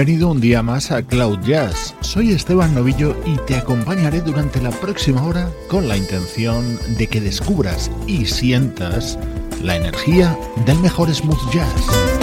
Bienvenido un día más a Cloud Jazz. Soy Esteban Novillo y te acompañaré durante la próxima hora con la intención de que descubras y sientas la energía del mejor smooth jazz.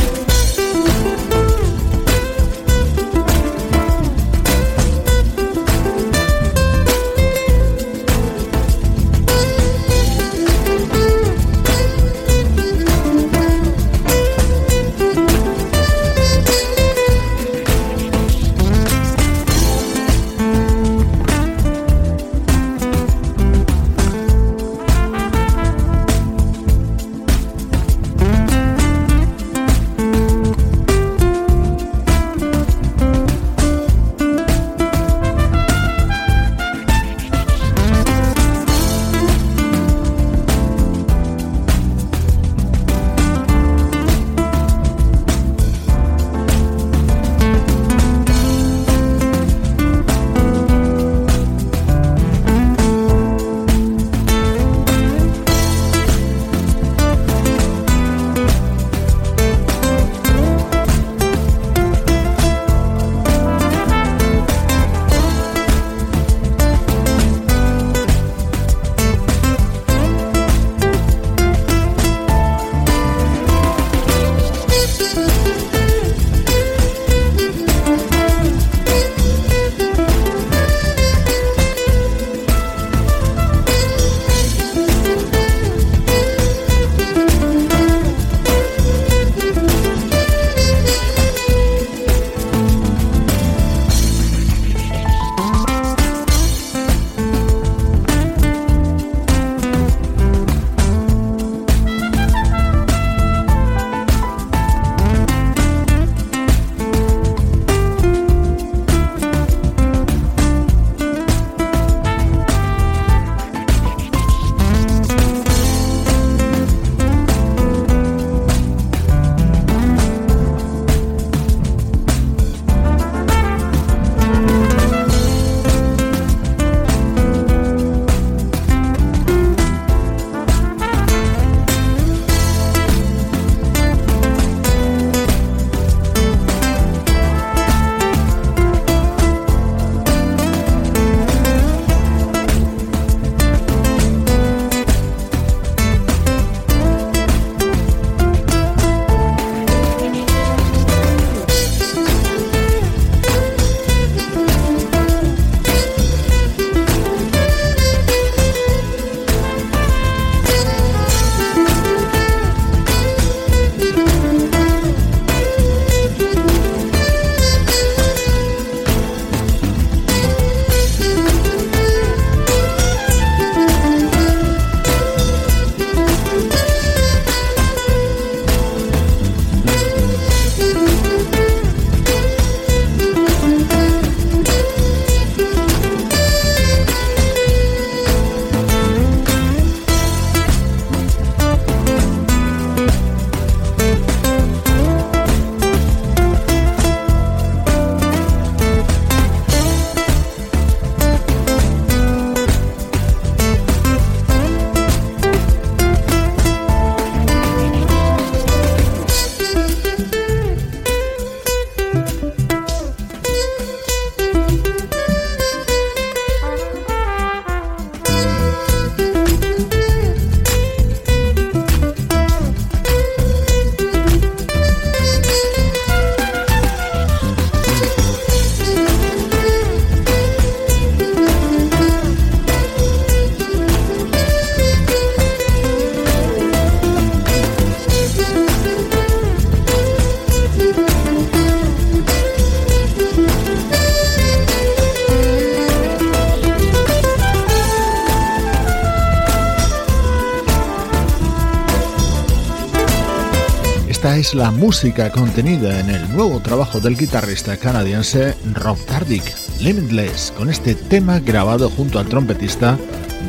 Es la música contenida en el nuevo trabajo del guitarrista canadiense Rob Tardick, Limitless, con este tema grabado junto al trompetista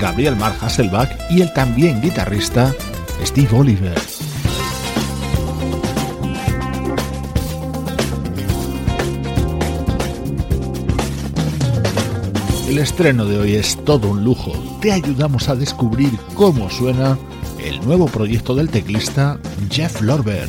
Gabriel Mar Hasselbach y el también guitarrista Steve Oliver. El estreno de hoy es todo un lujo. Te ayudamos a descubrir cómo suena el nuevo proyecto del teclista Jeff Lorber.